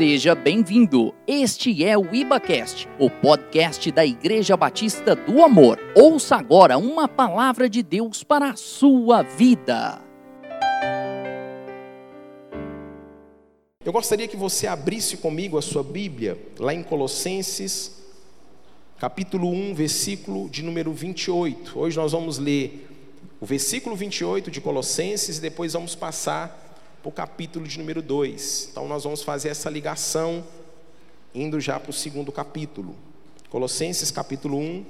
Seja bem-vindo. Este é o IbaCast, o podcast da Igreja Batista do Amor. Ouça agora uma palavra de Deus para a sua vida. Eu gostaria que você abrisse comigo a sua Bíblia, lá em Colossenses, capítulo 1, versículo de número 28. Hoje nós vamos ler o versículo 28 de Colossenses e depois vamos passar para o capítulo de número 2. Então nós vamos fazer essa ligação indo já para o segundo capítulo. Colossenses capítulo 1.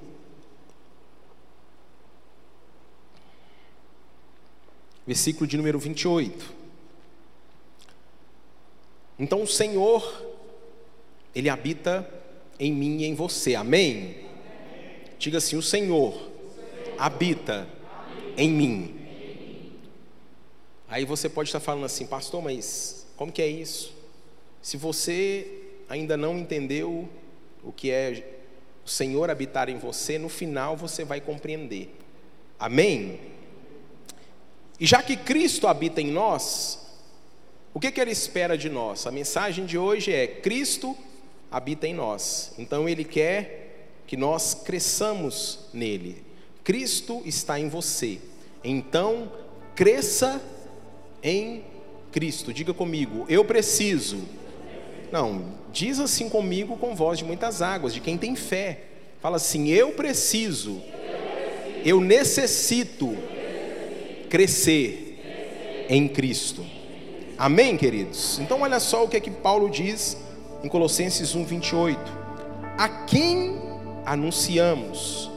Versículo de número 28. Então o Senhor, Ele habita em mim e em você, amém? Diga assim: o Senhor habita em mim Aí você pode estar falando assim, pastor, mas como que é isso? Se você ainda não entendeu o que é o Senhor habitar em você, no final você vai compreender. Amém? E já que Cristo habita em nós, o que, que Ele espera de nós? A mensagem de hoje é: Cristo habita em nós. Então Ele quer que nós cresçamos nele. Cristo está em você. Então, cresça em Cristo. Diga comigo, eu preciso. Não, diz assim comigo com voz de muitas águas, de quem tem fé. Fala assim: eu preciso, eu necessito crescer em Cristo. Amém, queridos? Então, olha só o que é que Paulo diz em Colossenses 1, 28. A quem anunciamos,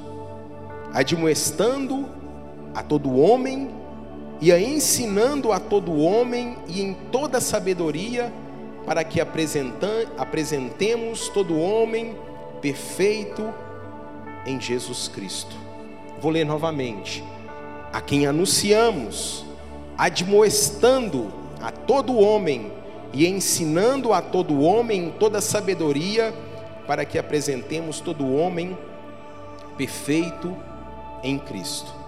admoestando a todo homem e a ensinando a todo homem e em toda sabedoria, para que apresentemos todo homem perfeito em Jesus Cristo. Vou ler novamente. A quem anunciamos, admoestando a todo homem e ensinando a todo homem em toda sabedoria, para que apresentemos todo homem perfeito em Cristo.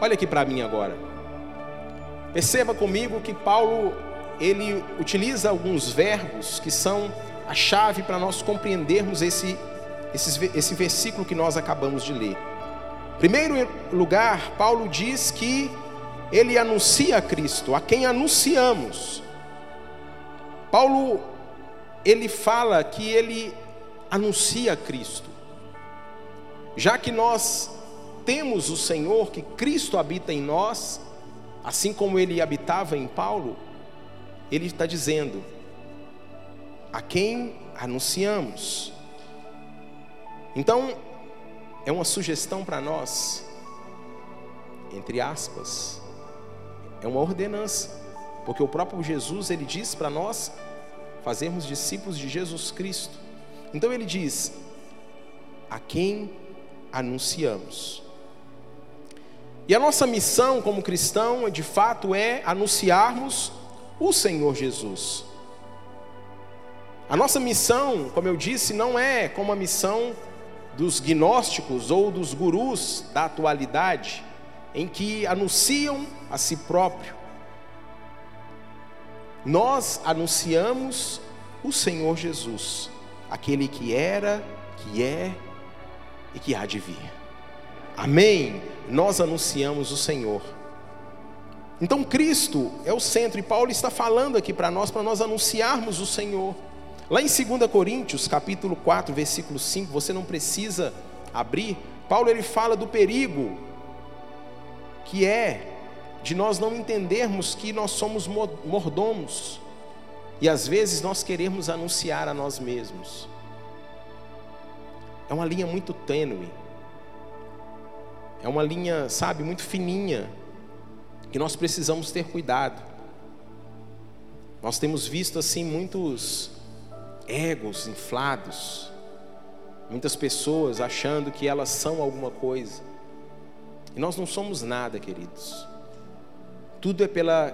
Olha aqui para mim agora. Perceba comigo que Paulo ele utiliza alguns verbos que são a chave para nós compreendermos esse, esse, esse versículo que nós acabamos de ler. Primeiro lugar, Paulo diz que ele anuncia a Cristo, a quem anunciamos. Paulo ele fala que ele anuncia a Cristo. Já que nós temos o Senhor, que Cristo habita em nós, assim como ele habitava em Paulo, ele está dizendo: a quem anunciamos. Então, é uma sugestão para nós, entre aspas, é uma ordenança, porque o próprio Jesus ele diz para nós fazermos discípulos de Jesus Cristo. Então ele diz: a quem anunciamos. E a nossa missão como cristão, de fato, é anunciarmos o Senhor Jesus. A nossa missão, como eu disse, não é como a missão dos gnósticos ou dos gurus da atualidade, em que anunciam a si próprio. Nós anunciamos o Senhor Jesus, aquele que era, que é e que há de vir. Amém? Nós anunciamos o Senhor. Então Cristo é o centro, e Paulo está falando aqui para nós, para nós anunciarmos o Senhor. Lá em 2 Coríntios, capítulo 4, versículo 5, você não precisa abrir, Paulo ele fala do perigo que é de nós não entendermos que nós somos mordomos e às vezes nós queremos anunciar a nós mesmos. É uma linha muito tênue. É uma linha, sabe, muito fininha, que nós precisamos ter cuidado. Nós temos visto assim muitos egos inflados, muitas pessoas achando que elas são alguma coisa. E nós não somos nada, queridos. Tudo é pela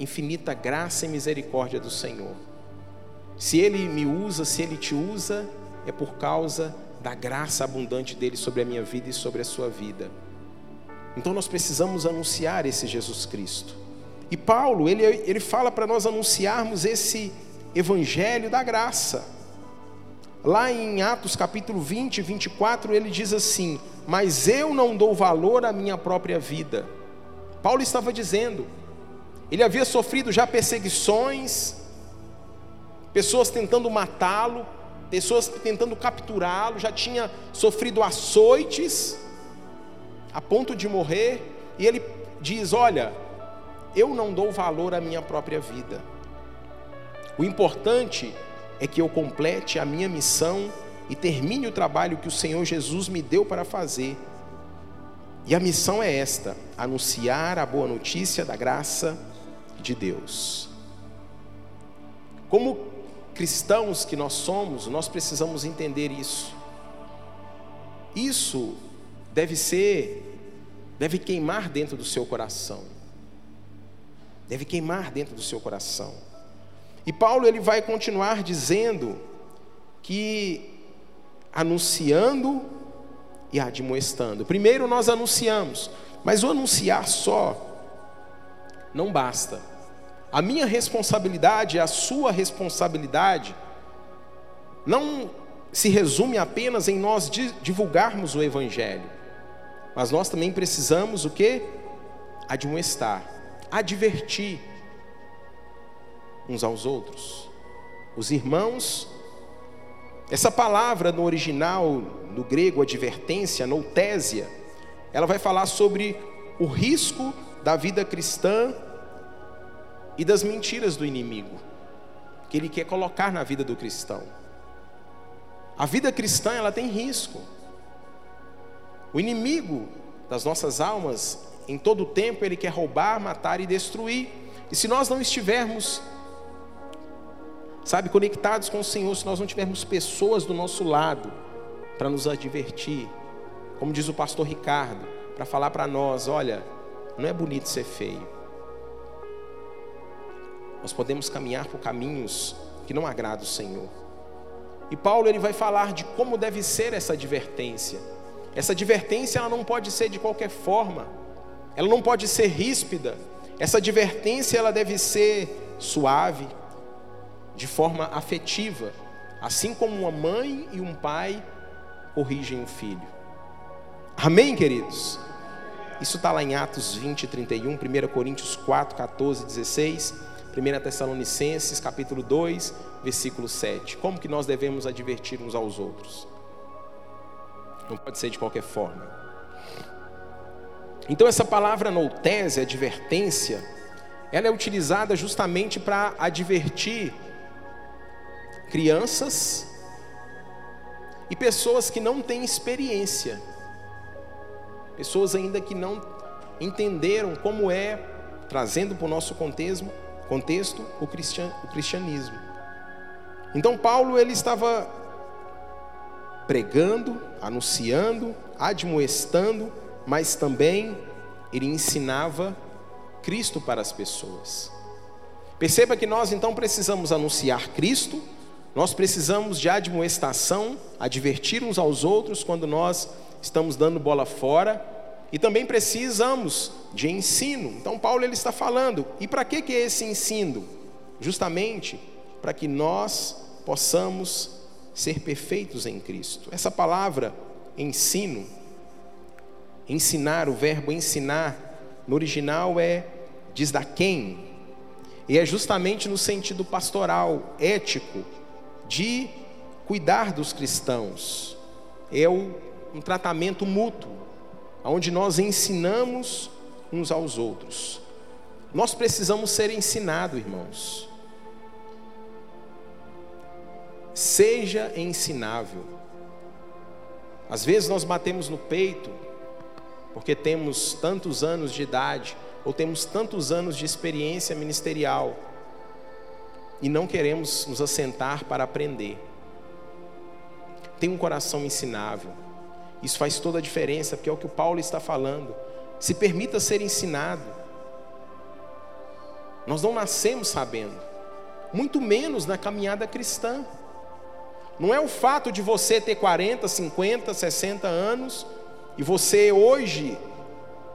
infinita graça e misericórdia do Senhor. Se Ele me usa, se Ele te usa, é por causa da graça abundante dele sobre a minha vida e sobre a sua vida. Então nós precisamos anunciar esse Jesus Cristo. E Paulo, ele, ele fala para nós anunciarmos esse, evangelho da graça. Lá em Atos capítulo 20, 24, ele diz assim: Mas eu não dou valor à minha própria vida. Paulo estava dizendo, ele havia sofrido já perseguições, pessoas tentando matá-lo, pessoas tentando capturá-lo, já tinha sofrido açoites, a ponto de morrer, e ele diz: Olha, eu não dou valor à minha própria vida. O importante é que eu complete a minha missão e termine o trabalho que o Senhor Jesus me deu para fazer. E a missão é esta: anunciar a boa notícia da graça de Deus. Como cristãos que nós somos, nós precisamos entender isso. Isso deve ser, deve queimar dentro do seu coração. Deve queimar dentro do seu coração. E Paulo ele vai continuar dizendo que anunciando e admoestando. Primeiro nós anunciamos, mas o anunciar só não basta. A minha responsabilidade, a sua responsabilidade, não se resume apenas em nós divulgarmos o Evangelho, mas nós também precisamos o que? Admoestar, advertir, uns aos outros. Os irmãos, essa palavra no original, no grego, advertência, noutésia, ela vai falar sobre o risco da vida cristã e das mentiras do inimigo, que ele quer colocar na vida do cristão. A vida cristã, ela tem risco. O inimigo das nossas almas, em todo o tempo, ele quer roubar, matar e destruir. E se nós não estivermos sabe, conectados com o Senhor, se nós não tivermos pessoas do nosso lado para nos advertir, como diz o pastor Ricardo, para falar para nós: olha, não é bonito ser feio. Nós podemos caminhar por caminhos que não agradam o Senhor. E Paulo ele vai falar de como deve ser essa advertência. Essa advertência ela não pode ser de qualquer forma. Ela não pode ser ríspida. Essa advertência ela deve ser suave, de forma afetiva, assim como uma mãe e um pai corrigem um filho. Amém, queridos? Isso está lá em Atos 20, 31, 1 Coríntios 4, 14, 16, 1 Tessalonicenses, capítulo 2, versículo 7. Como que nós devemos advertir uns aos outros? Não pode ser de qualquer forma. Então essa palavra noutese, advertência, ela é utilizada justamente para advertir crianças e pessoas que não têm experiência, pessoas ainda que não entenderam como é, trazendo para o nosso contexto, contexto o, cristian, o cristianismo. Então Paulo ele estava pregando, anunciando, admoestando, mas também ele ensinava Cristo para as pessoas. Perceba que nós então precisamos anunciar Cristo, nós precisamos de admoestação, advertir uns aos outros quando nós estamos dando bola fora, e também precisamos de ensino. Então Paulo ele está falando, e para que que é esse ensino? Justamente para que nós possamos ser perfeitos em Cristo. Essa palavra ensino, ensinar, o verbo ensinar no original é diz da quem, e é justamente no sentido pastoral, ético, de cuidar dos cristãos. É um tratamento mútuo, onde nós ensinamos uns aos outros. Nós precisamos ser ensinados, irmãos. Seja ensinável. Às vezes nós batemos no peito, porque temos tantos anos de idade, ou temos tantos anos de experiência ministerial, e não queremos nos assentar para aprender. Tem um coração ensinável. Isso faz toda a diferença, porque é o que o Paulo está falando. Se permita ser ensinado. Nós não nascemos sabendo, muito menos na caminhada cristã. Não é o fato de você ter 40, 50, 60 anos e você hoje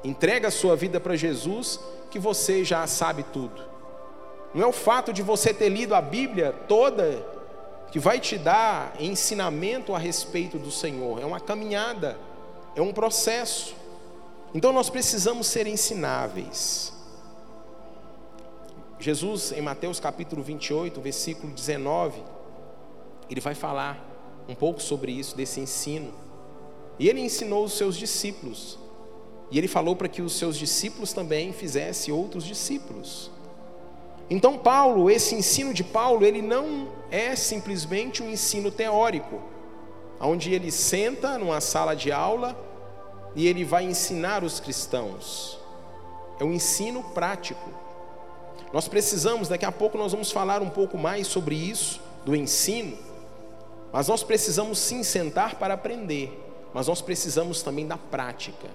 entrega a sua vida para Jesus que você já sabe tudo. Não é o fato de você ter lido a Bíblia toda que vai te dar ensinamento a respeito do Senhor. É uma caminhada, é um processo. Então nós precisamos ser ensináveis. Jesus, em Mateus capítulo 28, versículo 19, ele vai falar um pouco sobre isso, desse ensino. E ele ensinou os seus discípulos. E ele falou para que os seus discípulos também fizessem outros discípulos. Então, Paulo, esse ensino de Paulo, ele não é simplesmente um ensino teórico, onde ele senta numa sala de aula e ele vai ensinar os cristãos. É um ensino prático. Nós precisamos, daqui a pouco nós vamos falar um pouco mais sobre isso, do ensino, mas nós precisamos sim sentar para aprender, mas nós precisamos também da prática.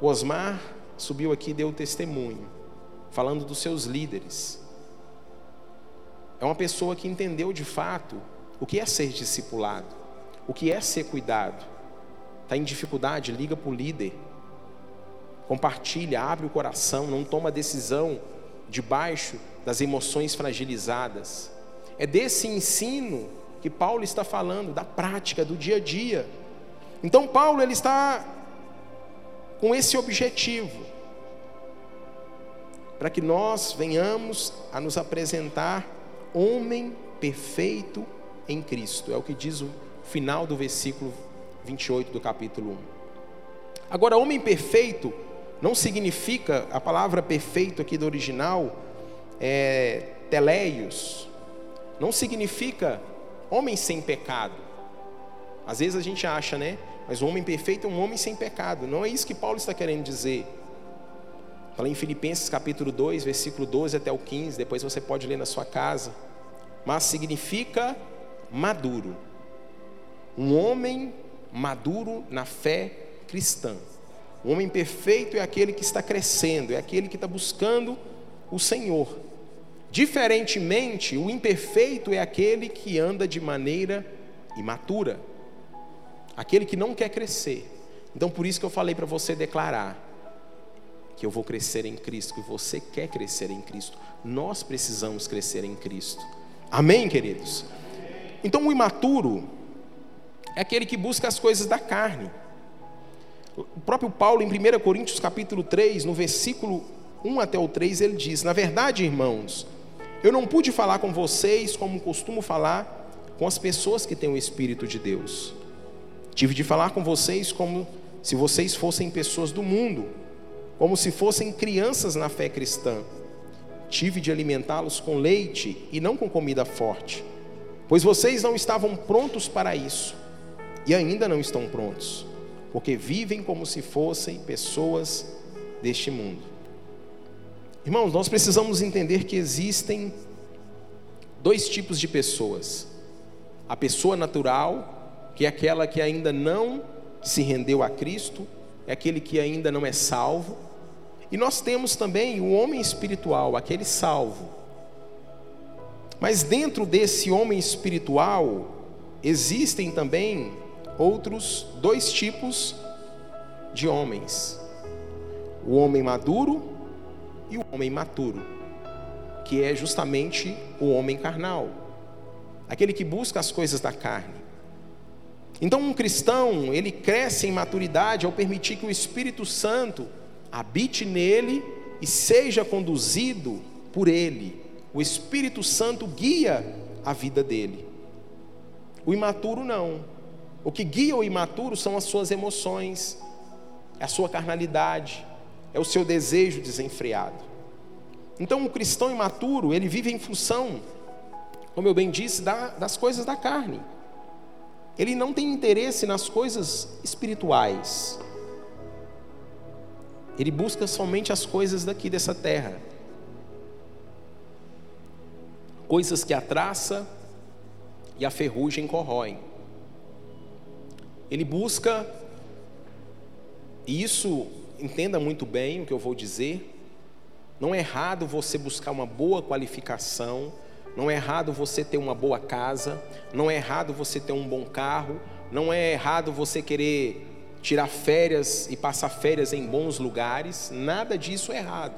O Osmar subiu aqui e deu testemunho, falando dos seus líderes. É uma pessoa que entendeu de fato o que é ser discipulado, o que é ser cuidado. Está em dificuldade, liga para o líder compartilha, abre o coração, não toma decisão debaixo das emoções fragilizadas. É desse ensino que Paulo está falando, da prática, do dia a dia. Então Paulo ele está com esse objetivo para que nós venhamos a nos apresentar homem perfeito em Cristo. É o que diz o final do versículo 28 do capítulo 1. Agora, homem perfeito não significa, a palavra perfeito aqui do original é teleios, não significa homem sem pecado. Às vezes a gente acha, né? Mas o homem perfeito é um homem sem pecado. Não é isso que Paulo está querendo dizer. Fala em Filipenses capítulo 2, versículo 12 até o 15, depois você pode ler na sua casa. Mas significa maduro. Um homem maduro na fé cristã. O homem perfeito é aquele que está crescendo, é aquele que está buscando o Senhor. Diferentemente, o imperfeito é aquele que anda de maneira imatura, aquele que não quer crescer. Então, por isso que eu falei para você declarar que eu vou crescer em Cristo, que você quer crescer em Cristo. Nós precisamos crescer em Cristo. Amém, queridos? Então, o imaturo é aquele que busca as coisas da carne. O próprio Paulo, em 1 Coríntios capítulo 3, no versículo 1 até o 3, ele diz: Na verdade, irmãos, eu não pude falar com vocês como costumo falar com as pessoas que têm o Espírito de Deus. Tive de falar com vocês como se vocês fossem pessoas do mundo, como se fossem crianças na fé cristã. Tive de alimentá-los com leite e não com comida forte, pois vocês não estavam prontos para isso e ainda não estão prontos porque vivem como se fossem pessoas deste mundo. Irmãos, nós precisamos entender que existem dois tipos de pessoas: a pessoa natural, que é aquela que ainda não se rendeu a Cristo, é aquele que ainda não é salvo, e nós temos também o homem espiritual, aquele salvo. Mas dentro desse homem espiritual, existem também outros dois tipos de homens: o homem maduro e o homem maturo, que é justamente o homem carnal, aquele que busca as coisas da carne. Então, um cristão, ele cresce em maturidade ao permitir que o Espírito Santo habite nele e seja conduzido por ele. O Espírito Santo guia a vida dele. O imaturo não. O que guia o imaturo são as suas emoções, é a sua carnalidade, é o seu desejo desenfreado. Então, o cristão imaturo, ele vive em função, como eu bem disse, das coisas da carne. Ele não tem interesse nas coisas espirituais. Ele busca somente as coisas daqui dessa terra. Coisas que a traça e a ferrugem corroem. Ele busca, e isso entenda muito bem o que eu vou dizer, não é errado você buscar uma boa qualificação, não é errado você ter uma boa casa, não é errado você ter um bom carro, não é errado você querer tirar férias e passar férias em bons lugares, nada disso é errado.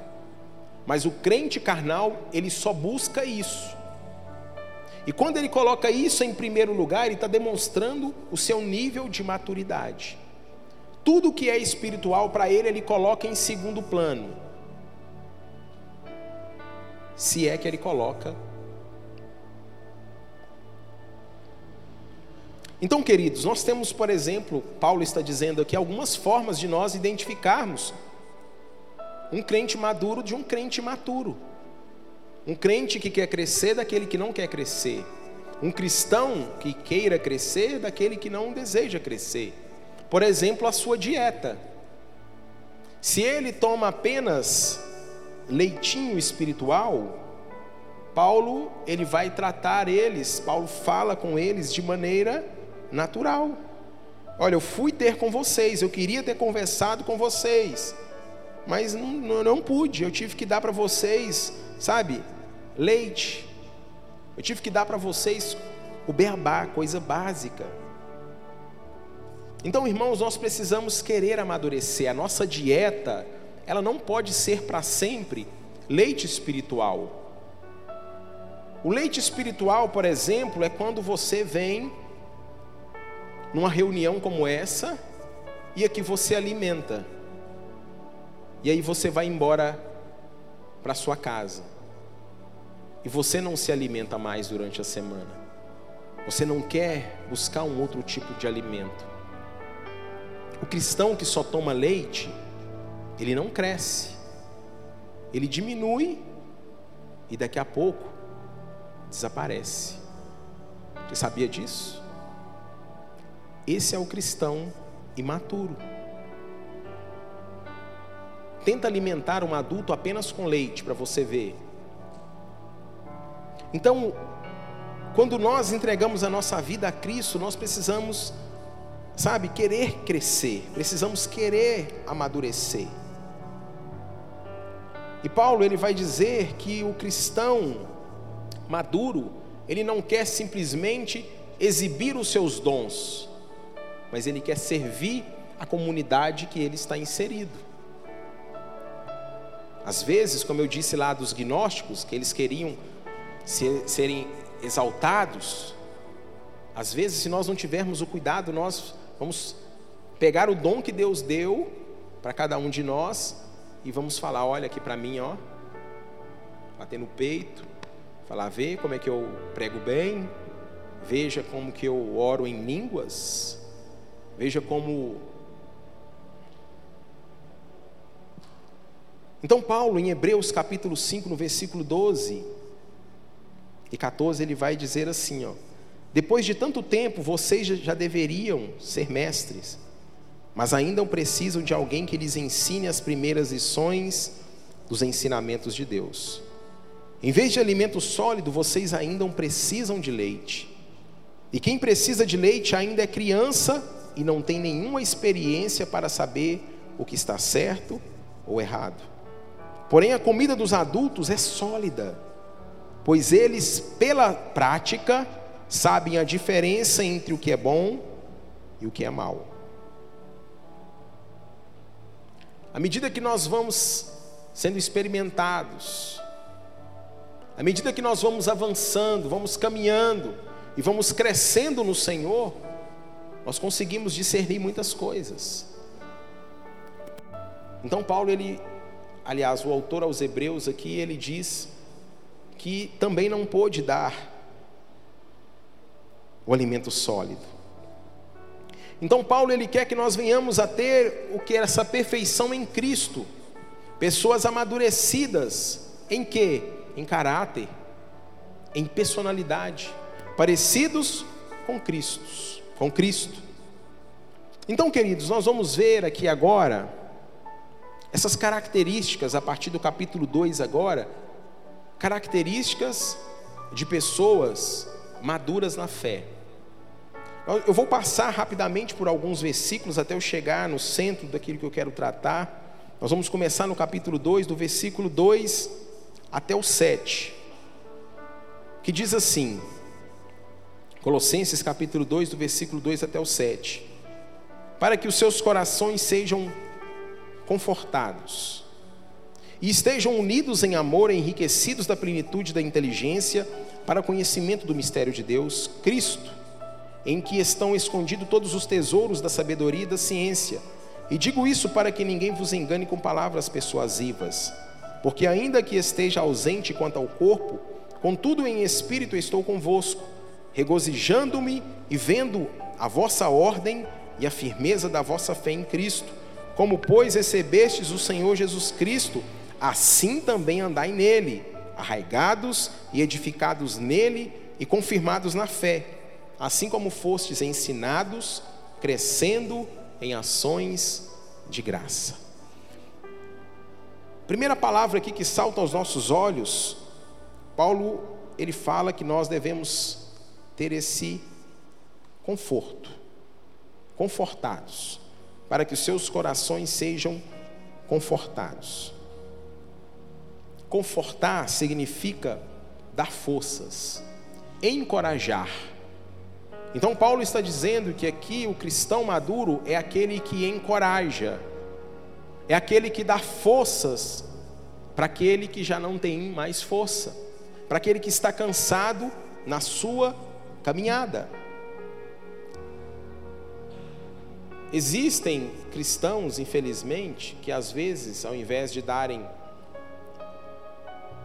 Mas o crente carnal, ele só busca isso. E quando ele coloca isso em primeiro lugar, ele está demonstrando o seu nível de maturidade. Tudo que é espiritual para ele, ele coloca em segundo plano. Se é que ele coloca. Então, queridos, nós temos, por exemplo, Paulo está dizendo aqui, algumas formas de nós identificarmos um crente maduro de um crente imaturo. Um crente que quer crescer daquele que não quer crescer. Um cristão que queira crescer daquele que não deseja crescer. Por exemplo, a sua dieta. Se ele toma apenas leitinho espiritual, Paulo, ele vai tratar eles, Paulo fala com eles de maneira natural. Olha, eu fui ter com vocês, eu queria ter conversado com vocês, mas não, não pude, eu tive que dar para vocês, sabe, leite, eu tive que dar para vocês o beabá, coisa básica. Então, irmãos, nós precisamos querer amadurecer. A nossa dieta, ela não pode ser para sempre leite espiritual. O leite espiritual, por exemplo, é quando você vem numa reunião como essa e aqui você alimenta. E aí você vai embora para sua casa. E você não se alimenta mais durante a semana. Você não quer buscar um outro tipo de alimento. O cristão que só toma leite, ele não cresce. Ele diminui e daqui a pouco desaparece. Você sabia disso? Esse é o cristão imaturo. Tenta alimentar um adulto apenas com leite para você ver. Então, quando nós entregamos a nossa vida a Cristo, nós precisamos, sabe, querer crescer, precisamos querer amadurecer. E Paulo ele vai dizer que o cristão maduro, ele não quer simplesmente exibir os seus dons, mas ele quer servir a comunidade que ele está inserido. Às vezes, como eu disse lá dos gnósticos, que eles queriam ser, serem exaltados, às vezes, se nós não tivermos o cuidado, nós vamos pegar o dom que Deus deu para cada um de nós e vamos falar: olha aqui para mim, ó, bater no peito, falar, vê como é que eu prego bem, veja como que eu oro em línguas, veja como. Então, Paulo, em Hebreus capítulo 5, no versículo 12 e 14, ele vai dizer assim: ó, depois de tanto tempo, vocês já deveriam ser mestres, mas ainda precisam de alguém que lhes ensine as primeiras lições dos ensinamentos de Deus. Em vez de alimento sólido, vocês ainda precisam de leite. E quem precisa de leite ainda é criança e não tem nenhuma experiência para saber o que está certo ou errado. Porém, a comida dos adultos é sólida, pois eles, pela prática, sabem a diferença entre o que é bom e o que é mal. À medida que nós vamos sendo experimentados, à medida que nós vamos avançando, vamos caminhando e vamos crescendo no Senhor, nós conseguimos discernir muitas coisas. Então Paulo ele, aliás, o autor aos Hebreus aqui, ele diz que também não pôde dar o alimento sólido. Então Paulo ele quer que nós venhamos a ter o que é essa perfeição em Cristo, pessoas amadurecidas em que em caráter, em personalidade, parecidos com Cristo, com Cristo. Então, queridos, nós vamos ver aqui agora essas características a partir do capítulo 2 agora, características de pessoas maduras na fé. Eu vou passar rapidamente por alguns versículos até eu chegar no centro daquilo que eu quero tratar. Nós vamos começar no capítulo 2, do versículo 2 até o 7, que diz assim, Colossenses capítulo 2, do versículo 2 até o 7, para que os seus corações sejam confortados, e estejam unidos em amor, enriquecidos da plenitude da inteligência, para conhecimento do mistério de Deus, Cristo, em que estão escondidos todos os tesouros da sabedoria e da ciência. E digo isso para que ninguém vos engane com palavras persuasivas, porque ainda que esteja ausente quanto ao corpo, contudo em espírito estou convosco, regozijando-me e vendo a vossa ordem e a firmeza da vossa fé em Cristo. Como, pois, recebestes o Senhor Jesus Cristo, assim também andai nele, arraigados e edificados nele e confirmados na fé, assim como fostes ensinados, crescendo em ações de graça. Primeira palavra aqui que salta aos nossos olhos, Paulo ele fala que nós devemos ter esse conforto, confortados, para que os seus corações sejam confortados. Confortar significa dar forças, encorajar. Então, Paulo está dizendo que aqui o cristão maduro é aquele que encoraja, é aquele que dá forças para aquele que já não tem mais força, para aquele que está cansado na sua caminhada. Existem cristãos, infelizmente, que às vezes, ao invés de darem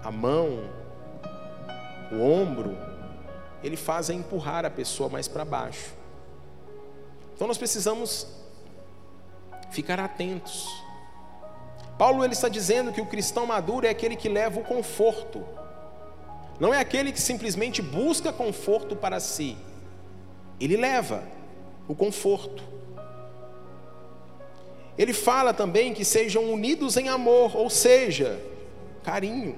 a mão, o ombro, ele faz empurrar a pessoa mais para baixo. Então nós precisamos ficar atentos. Paulo ele está dizendo que o cristão maduro é aquele que leva o conforto. Não é aquele que simplesmente busca conforto para si. Ele leva o conforto. Ele fala também que sejam unidos em amor, ou seja, carinho.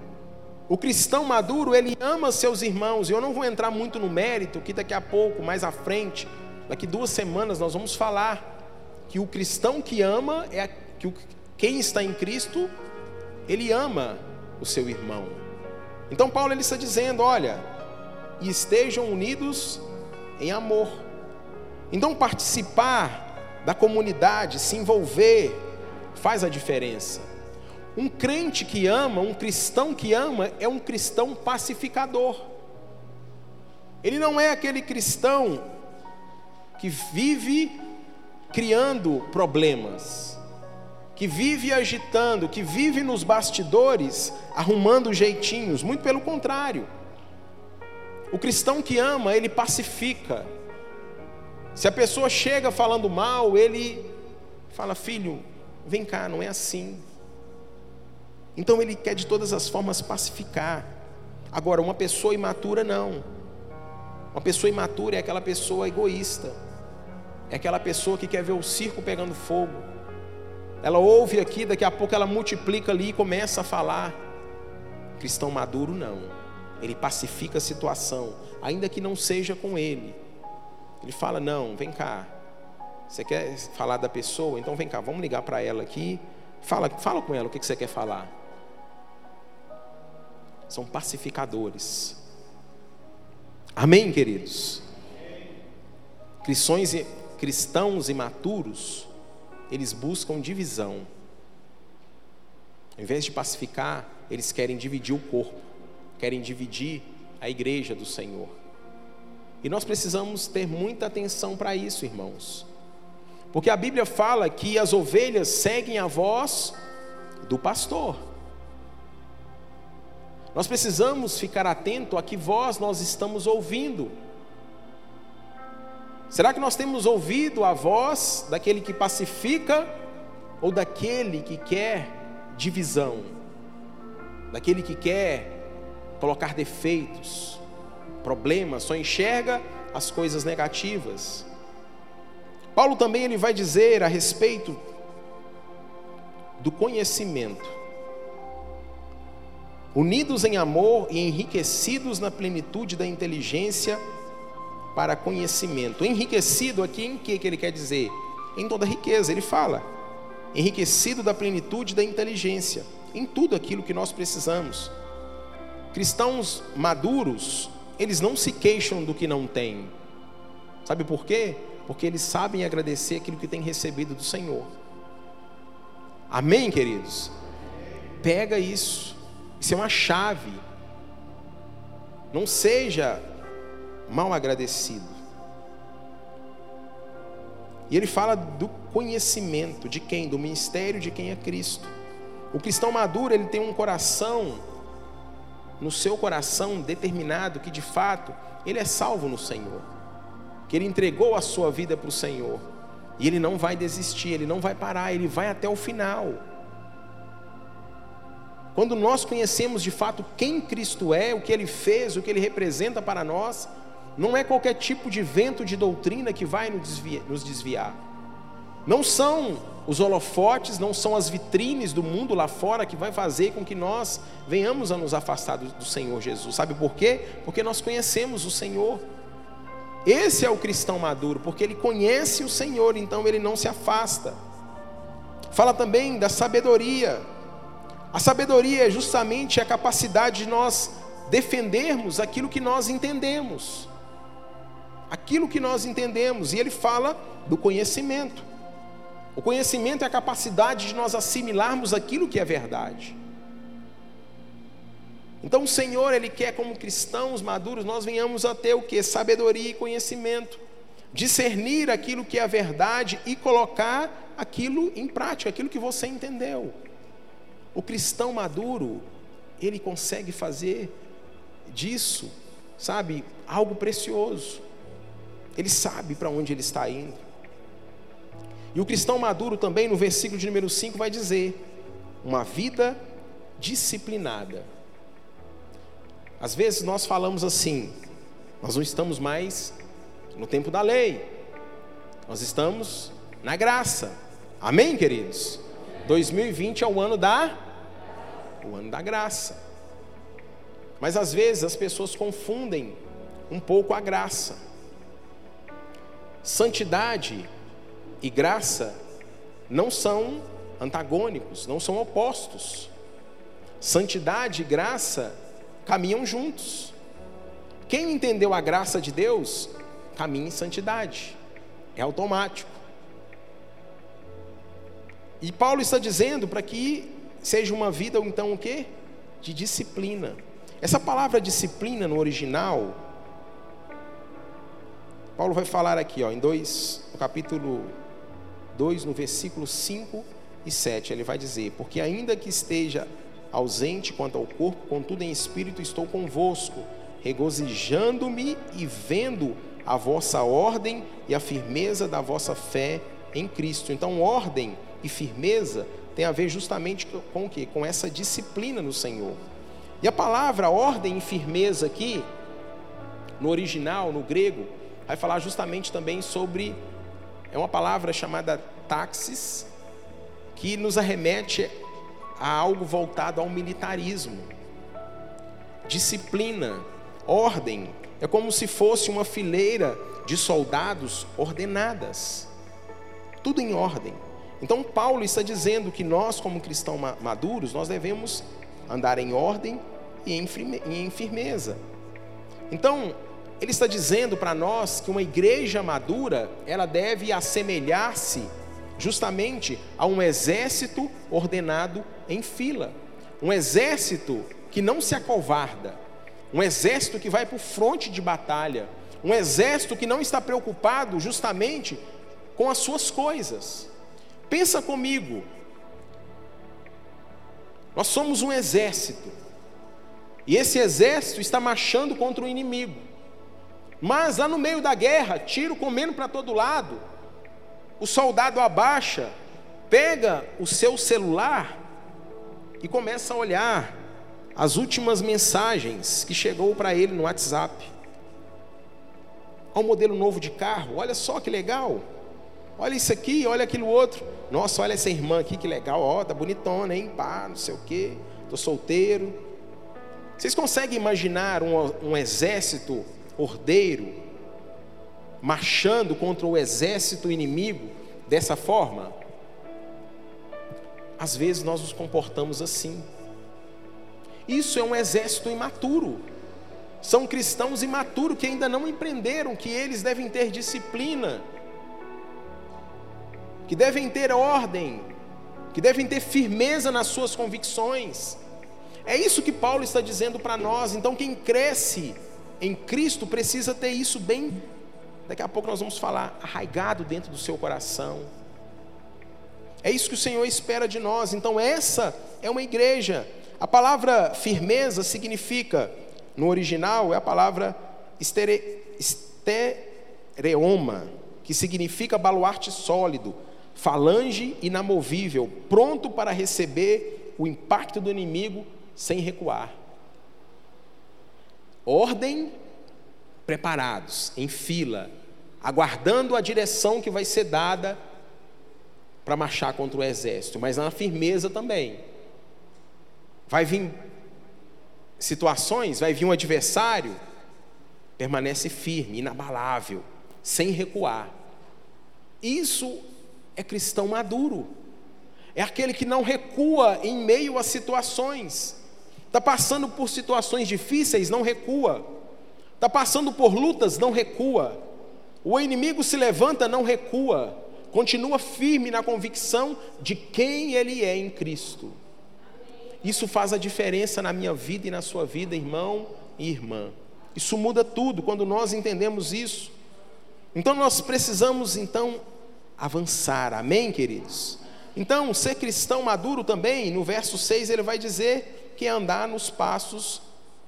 O cristão maduro, ele ama seus irmãos, e eu não vou entrar muito no mérito, que daqui a pouco, mais à frente, daqui duas semanas, nós vamos falar que o cristão que ama, é que quem está em Cristo, ele ama o seu irmão. Então Paulo ele está dizendo, olha, estejam unidos em amor. Então participar da comunidade, se envolver, faz a diferença. Um crente que ama, um cristão que ama, é um cristão pacificador. Ele não é aquele cristão que vive criando problemas, que vive agitando, que vive nos bastidores arrumando jeitinhos, muito pelo contrário. O cristão que ama, ele pacifica. Se a pessoa chega falando mal, ele fala: Filho, vem cá, não é assim. Então ele quer de todas as formas pacificar. Agora, uma pessoa imatura não. Uma pessoa imatura é aquela pessoa egoísta. É aquela pessoa que quer ver o circo pegando fogo. Ela ouve aqui, daqui a pouco ela multiplica ali e começa a falar. Cristão maduro não. Ele pacifica a situação, ainda que não seja com ele. Ele fala: "Não, vem cá. Você quer falar da pessoa? Então vem cá, vamos ligar para ela aqui. Fala, fala com ela o que você quer falar são pacificadores. Amém, queridos? Cristões, cristãos imaturos, eles buscam divisão. Ao invés de pacificar, eles querem dividir o corpo, querem dividir a igreja do Senhor. E nós precisamos ter muita atenção para isso, irmãos. Porque a Bíblia fala que as ovelhas seguem a voz do pastor. Nós precisamos ficar atento a que voz nós estamos ouvindo. Será que nós temos ouvido a voz daquele que pacifica ou daquele que quer divisão? Daquele que quer colocar defeitos, problemas, só enxerga as coisas negativas. Paulo também ele vai dizer a respeito do conhecimento unidos em amor e enriquecidos na plenitude da inteligência para conhecimento. Enriquecido aqui em que, que ele quer dizer? Em toda riqueza, ele fala. Enriquecido da plenitude da inteligência, em tudo aquilo que nós precisamos. Cristãos maduros, eles não se queixam do que não têm. Sabe por quê? Porque eles sabem agradecer aquilo que têm recebido do Senhor. Amém, queridos? Pega isso. Isso é uma chave. Não seja mal agradecido. E ele fala do conhecimento de quem? Do ministério de quem é Cristo. O cristão maduro, ele tem um coração no seu coração determinado que de fato ele é salvo no Senhor. Que ele entregou a sua vida para o Senhor. E ele não vai desistir, ele não vai parar, ele vai até o final. Quando nós conhecemos de fato quem Cristo é, o que ele fez, o que ele representa para nós, não é qualquer tipo de vento de doutrina que vai nos desviar. Não são os holofotes, não são as vitrines do mundo lá fora que vai fazer com que nós venhamos a nos afastar do, Senhor Jesus. Sabe por quê? Porque nós conhecemos o Senhor. Esse é o cristão maduro, porque ele conhece o Senhor, então ele não se afasta. Fala também da sabedoria. A sabedoria é justamente a capacidade de nós defendermos aquilo que nós entendemos. Aquilo que nós entendemos, e ele fala do conhecimento. O conhecimento é a capacidade de nós assimilarmos aquilo que é verdade. Então o Senhor, Ele quer como cristãos maduros, nós venhamos a ter o que? Sabedoria e conhecimento. Discernir aquilo que é verdade e colocar aquilo em prática, aquilo que você entendeu. O cristão maduro, ele consegue fazer disso, sabe, algo precioso. Ele sabe para onde ele está indo. E o cristão maduro também, no versículo de número 5, vai dizer: uma vida disciplinada. Às vezes nós falamos assim, nós não estamos mais no tempo da lei, nós estamos na graça. Amém, queridos? 2020 é o ano da o ano da graça. Mas às vezes as pessoas confundem um pouco a graça. Santidade e graça não são antagônicos, não são opostos. Santidade e graça caminham juntos. Quem entendeu a graça de Deus, caminha em santidade. É automático. E Paulo está dizendo para que seja uma vida, então, o quê? De disciplina. Essa palavra disciplina no original, Paulo vai falar aqui, ó, em dois, no capítulo 2, no versículo 5 e 7, ele vai dizer: Porque ainda que esteja ausente quanto ao corpo, contudo em espírito estou convosco, regozijando-me e vendo a vossa ordem e a firmeza da vossa fé em Cristo. Então, ordem e firmeza tem a ver justamente com o quê? Com essa disciplina no Senhor. E a palavra ordem e firmeza aqui, no original, no grego, vai falar justamente também sobre, é uma palavra chamada taxis, que nos arremete a algo voltado ao militarismo. Disciplina, ordem, é como se fosse uma fileira de soldados ordenadas, tudo em ordem. Então Paulo está dizendo que nós, como cristãos maduros, nós devemos andar em ordem e em firmeza. Então, ele está dizendo para nós que uma igreja madura, ela deve assemelhar-se justamente a um exército ordenado em fila. Um exército que não se acovarda, um exército que vai para o fronte de batalha, um exército que não está preocupado justamente com as suas coisas. Pensa comigo. Nós somos um exército. E esse exército está marchando contra o inimigo. Mas lá no meio da guerra, tiro comendo para todo lado. O soldado abaixa, pega o seu celular e começa a olhar as últimas mensagens que chegou para ele no WhatsApp. Olha o modelo novo de carro, olha só que legal. Olha isso aqui, olha aquilo outro. Nossa, olha essa irmã aqui, que legal. Ó, tá bonitona, hein? Pá, não sei o quê. Tô solteiro. Vocês conseguem imaginar um, um exército ordeiro marchando contra o exército inimigo dessa forma? Às vezes nós nos comportamos assim. Isso é um exército imaturo. São cristãos imaturos que ainda não empreenderam que eles devem ter disciplina que devem ter ordem, que devem ter firmeza nas suas convicções. É isso que Paulo está dizendo para nós. Então, quem cresce em Cristo precisa ter isso bem. Daqui a pouco nós vamos falar arraigado dentro do seu coração. É isso que o Senhor espera de nós. Então, essa é uma igreja. A palavra firmeza significa, no original, é a palavra estere, estereoma, que significa baluarte sólido, falange inamovível, pronto para receber o impacto do inimigo sem recuar. Ordem, preparados, em fila, aguardando a direção que vai ser dada para marchar contra o exército, mas na firmeza também. Vai vir situações, vai vir um adversário, permanece firme, inabalável, sem recuar. Isso é cristão maduro. É aquele que não recua em meio a situações. Está passando por situações difíceis, não recua. Está passando por lutas, não recua. O inimigo se levanta, não recua. Continua firme na convicção de quem ele é em Cristo. Isso faz a diferença na minha vida e na sua vida, irmão e irmã. Isso muda tudo quando nós entendemos isso. Então nós precisamos então avançar. Amém, queridos. Então, ser cristão maduro também, no verso 6 ele vai dizer que é andar nos passos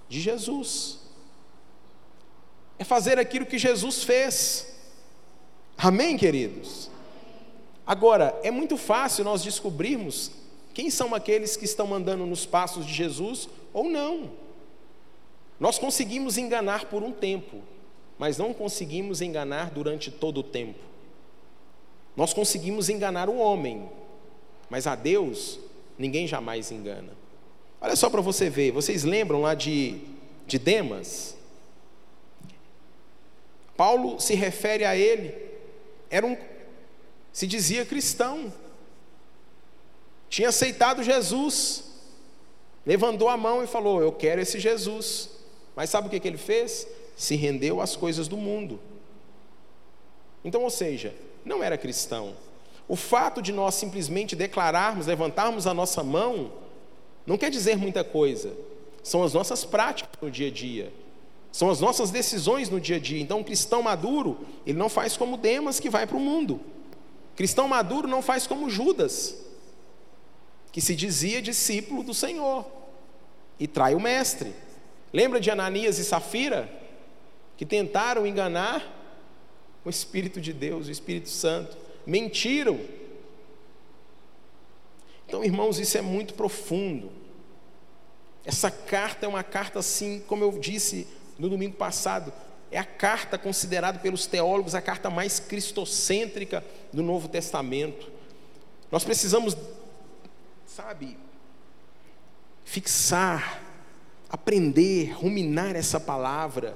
de Jesus. É fazer aquilo que Jesus fez. Amém, queridos? Agora, é muito fácil nós descobrirmos quem são aqueles que estão andando nos passos de Jesus ou não. Nós conseguimos enganar por um tempo, mas não conseguimos enganar durante todo o tempo. Nós conseguimos enganar o homem, mas a Deus ninguém jamais engana. Olha só para você ver, vocês lembram lá de, de Demas? Paulo se refere a ele, era um, se dizia cristão, tinha aceitado Jesus, levantou a mão e falou: Eu quero esse Jesus. Mas sabe o que, que ele fez? Se rendeu às coisas do mundo. Então, ou seja, não era cristão. O fato de nós simplesmente declararmos, levantarmos a nossa mão, não quer dizer muita coisa. São as nossas práticas no dia a dia. São as nossas decisões no dia a dia. Então, um cristão maduro, ele não faz como Demas que vai para o mundo. Cristão maduro não faz como Judas, que se dizia discípulo do Senhor e trai o mestre. Lembra de Ananias e Safira, que tentaram enganar o Espírito de Deus, o Espírito Santo, mentiram então, irmãos, isso é muito profundo. Essa carta é uma carta assim, como eu disse no domingo passado, é a carta considerada pelos teólogos a carta mais cristocêntrica do Novo Testamento. Nós precisamos, sabe, fixar, aprender, ruminar essa palavra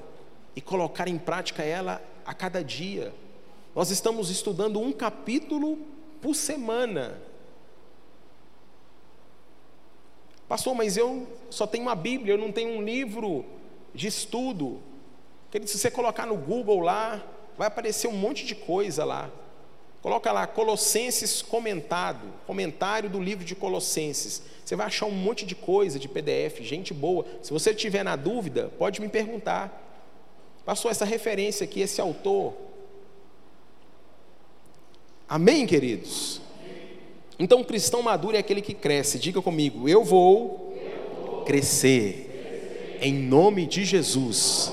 e colocar em prática ela a cada dia. Nós estamos estudando um capítulo por semana. Pastor, mas eu só tenho uma Bíblia, eu não tenho um livro de estudo. Querido, se você colocar no Google lá, vai aparecer um monte de coisa lá. Coloca lá Colossenses comentado, comentário do livro de Colossenses. Você vai achar um monte de coisa de PDF, gente boa. Se você tiver na dúvida, pode me perguntar. Passou essa referência aqui, esse autor. Amém, queridos? Então, o cristão maduro é aquele que cresce. Diga comigo, eu vou, eu vou crescer, crescer em nome de Jesus.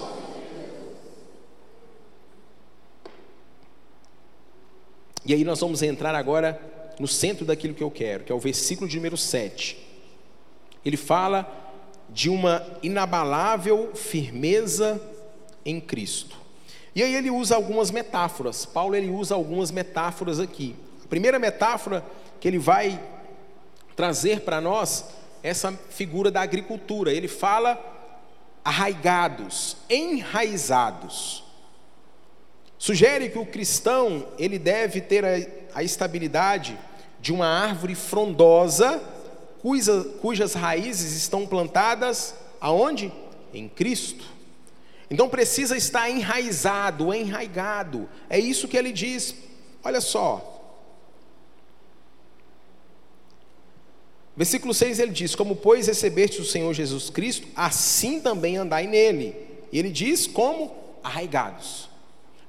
E aí nós vamos entrar agora no centro daquilo que eu quero, que é o versículo de número 7. Ele fala de uma inabalável firmeza em Cristo. E aí ele usa algumas metáforas. Paulo ele usa algumas metáforas aqui. A primeira metáfora que ele vai trazer para nós essa figura da agricultura. Ele fala arraigados, enraizados. Sugere que o cristão ele deve ter a, a estabilidade de uma árvore frondosa, cuja, cujas raízes estão plantadas aonde? Em Cristo. Então precisa estar enraizado, enraigado. É isso que ele diz. Olha só, Versículo 6 ele diz: Como, pois, recebeste o Senhor Jesus Cristo, assim também andai nele. E ele diz: Como arraigados.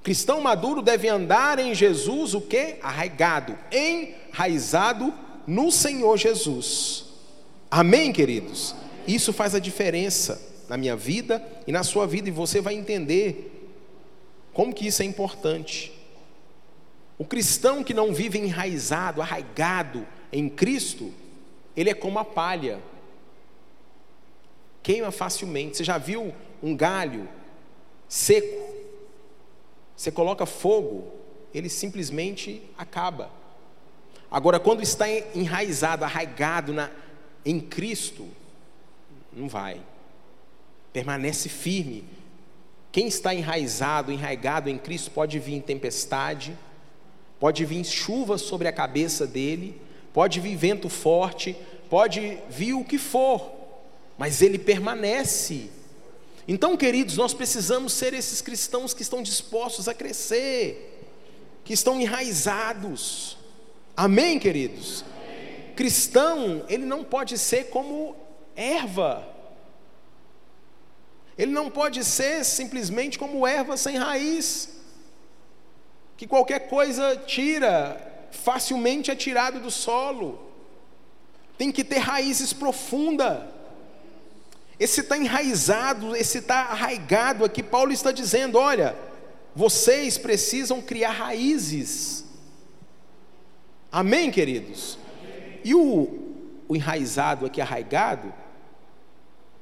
Cristão maduro deve andar em Jesus, o que? Arraigado, enraizado no Senhor Jesus. Amém, queridos? Isso faz a diferença na minha vida e na sua vida, e você vai entender como que isso é importante. O cristão que não vive enraizado, arraigado em Cristo, ele é como a palha, queima facilmente. Você já viu um galho seco? Você coloca fogo, ele simplesmente acaba. Agora, quando está enraizado, arraigado na, em Cristo, não vai, permanece firme. Quem está enraizado, enraigado em Cristo, pode vir tempestade, pode vir chuva sobre a cabeça dele, pode vir vento forte, pode vir o que for, mas ele permanece. Então, queridos, nós precisamos ser esses cristãos que estão dispostos a crescer, que estão enraizados. Amém, queridos? Amém. Cristão, ele não pode ser como erva. Ele não pode ser simplesmente como erva sem raiz, que qualquer coisa tira, facilmente é tirado do solo. Tem que ter raízes profundas. Esse está enraizado, esse está arraigado aqui. Paulo está dizendo: olha, vocês precisam criar raízes. Amém, queridos? E o, o enraizado aqui, arraigado,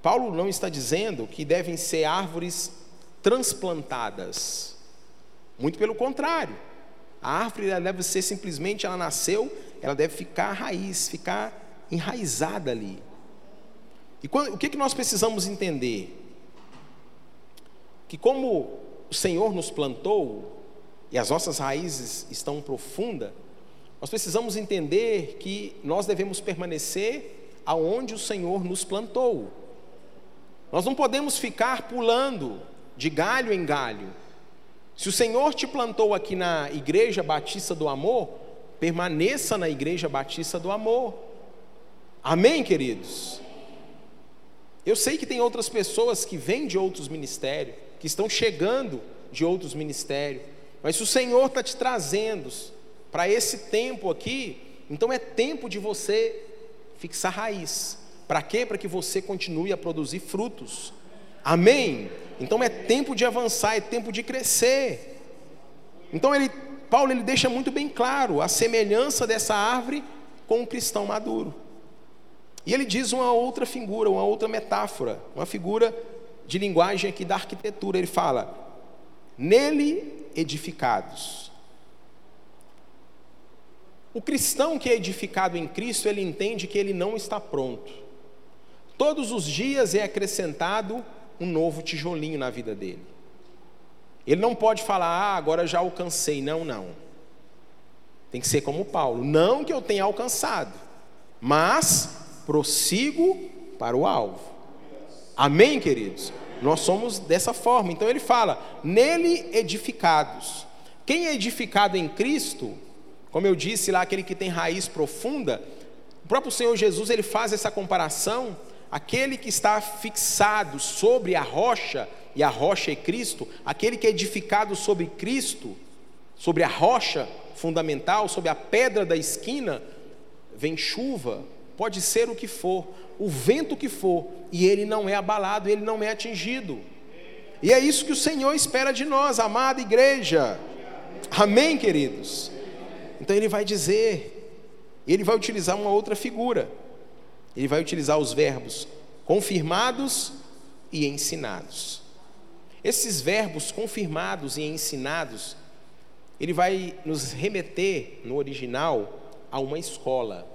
Paulo não está dizendo que devem ser árvores transplantadas. Muito pelo contrário. A árvore ela deve ser simplesmente, ela nasceu, ela deve ficar raiz, ficar enraizada ali. E quando, o que, que nós precisamos entender? Que como o Senhor nos plantou, e as nossas raízes estão profundas, nós precisamos entender que nós devemos permanecer aonde o Senhor nos plantou. Nós não podemos ficar pulando de galho em galho. Se o Senhor te plantou aqui na Igreja Batista do Amor, permaneça na Igreja Batista do Amor. Amém, queridos? Eu sei que tem outras pessoas que vêm de outros ministérios, que estão chegando de outros ministérios, mas se o Senhor está te trazendo para esse tempo aqui, então é tempo de você fixar raiz. Para quê? Para que você continue a produzir frutos. Amém? Então é tempo de avançar, é tempo de crescer. Então ele, Paulo ele deixa muito bem claro a semelhança dessa árvore com um cristão maduro. E ele diz uma outra figura, uma outra metáfora, uma figura de linguagem aqui da arquitetura. Ele fala: nele edificados. O cristão que é edificado em Cristo, ele entende que ele não está pronto. Todos os dias é acrescentado um novo tijolinho na vida dele. Ele não pode falar, ah, agora já alcancei. Não, não. Tem que ser como Paulo. Não que eu tenha alcançado, mas prossigo para o alvo. Amém, queridos? Nós somos dessa forma. Então ele fala, nele edificados. Quem é edificado em Cristo, como eu disse lá, aquele que tem raiz profunda, o próprio Senhor Jesus ele faz essa comparação aquele que está fixado sobre a rocha, e a rocha é Cristo, aquele que é edificado sobre Cristo, sobre a rocha fundamental, sobre a pedra da esquina, vem chuva, pode ser o que for, o vento que for, e ele não é abalado, ele não é atingido. E é isso que o Senhor espera de nós, amada igreja. Amém, queridos? Então ele vai dizer, ele vai utilizar uma outra figura ele vai utilizar os verbos confirmados e ensinados. Esses verbos confirmados e ensinados, ele vai nos remeter no original a uma escola.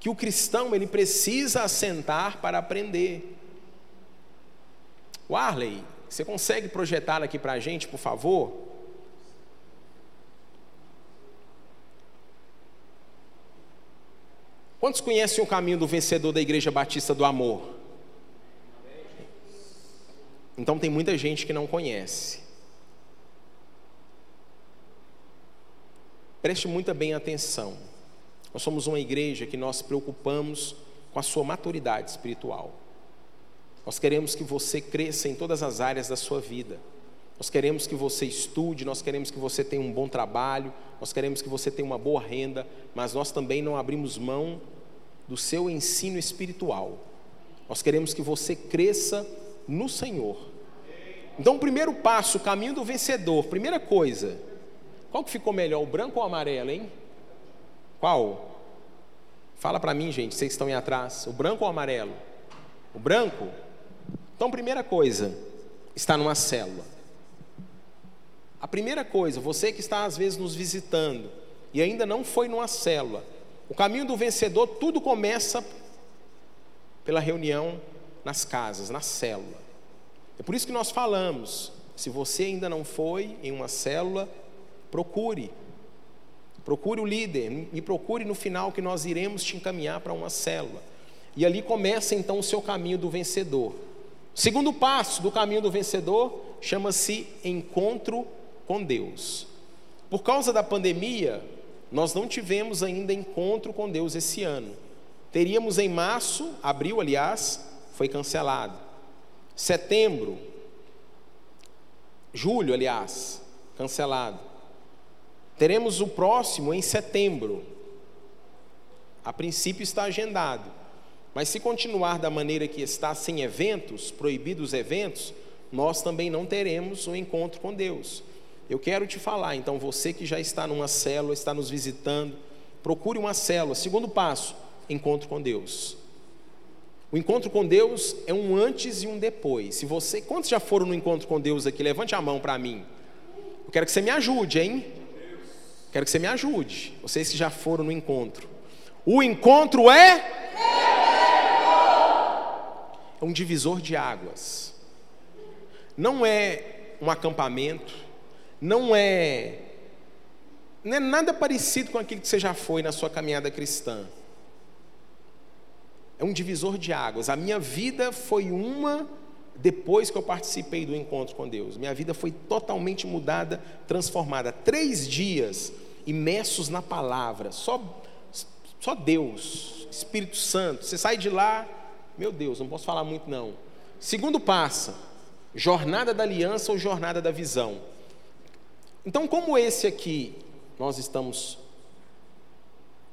Que o cristão ele precisa assentar para aprender. Warley, você consegue projetar aqui para a gente, por favor? Quantos conhecem o caminho do vencedor da Igreja Batista do Amor? Então tem muita gente que não conhece. Preste muita bem atenção. Nós somos uma igreja que nós preocupamos com a sua maturidade espiritual. Nós queremos que você cresça em todas as áreas da sua vida. Nós queremos que você estude, nós queremos que você tenha um bom trabalho, nós queremos que você tenha uma boa renda, mas nós também não abrimos mão do seu ensino espiritual. Nós queremos que você cresça no Senhor. Então, o primeiro passo, o caminho do vencedor, primeira coisa, qual que ficou melhor, o branco ou o amarelo, hein? Qual? Fala para mim, gente, vocês estão aí atrás, o branco ou o amarelo? O branco? Então, primeira coisa, está numa célula. A primeira coisa, você que está às vezes nos visitando e ainda não foi numa célula, o caminho do vencedor, tudo começa pela reunião nas casas, na célula. É por isso que nós falamos: se você ainda não foi em uma célula, procure. Procure o líder, me procure no final que nós iremos te encaminhar para uma célula. E ali começa então o seu caminho do vencedor. Segundo passo do caminho do vencedor chama-se encontro com Deus. Por causa da pandemia, nós não tivemos ainda encontro com Deus esse ano. Teríamos em março, abril, aliás, foi cancelado. Setembro, julho, aliás, cancelado. Teremos o próximo em setembro. A princípio está agendado. Mas se continuar da maneira que está, sem eventos, proibidos eventos, nós também não teremos um encontro com Deus. Eu quero te falar, então, você que já está numa célula, está nos visitando, procure uma célula. Segundo passo, encontro com Deus. O encontro com Deus é um antes e um depois. Se você, quantos já foram no encontro com Deus aqui? Levante a mão para mim. Eu quero que você me ajude, hein? Quero que você me ajude. Vocês que já foram no encontro. O encontro é é um divisor de águas. Não é um acampamento, não é não é nada parecido com aquilo que você já foi na sua caminhada cristã. É um divisor de águas. A minha vida foi uma depois que eu participei do encontro com Deus. Minha vida foi totalmente mudada, transformada. Três dias imersos na palavra, só, só Deus, Espírito Santo. Você sai de lá, meu Deus, não posso falar muito não. Segundo passa, jornada da aliança ou jornada da visão. Então, como esse aqui nós estamos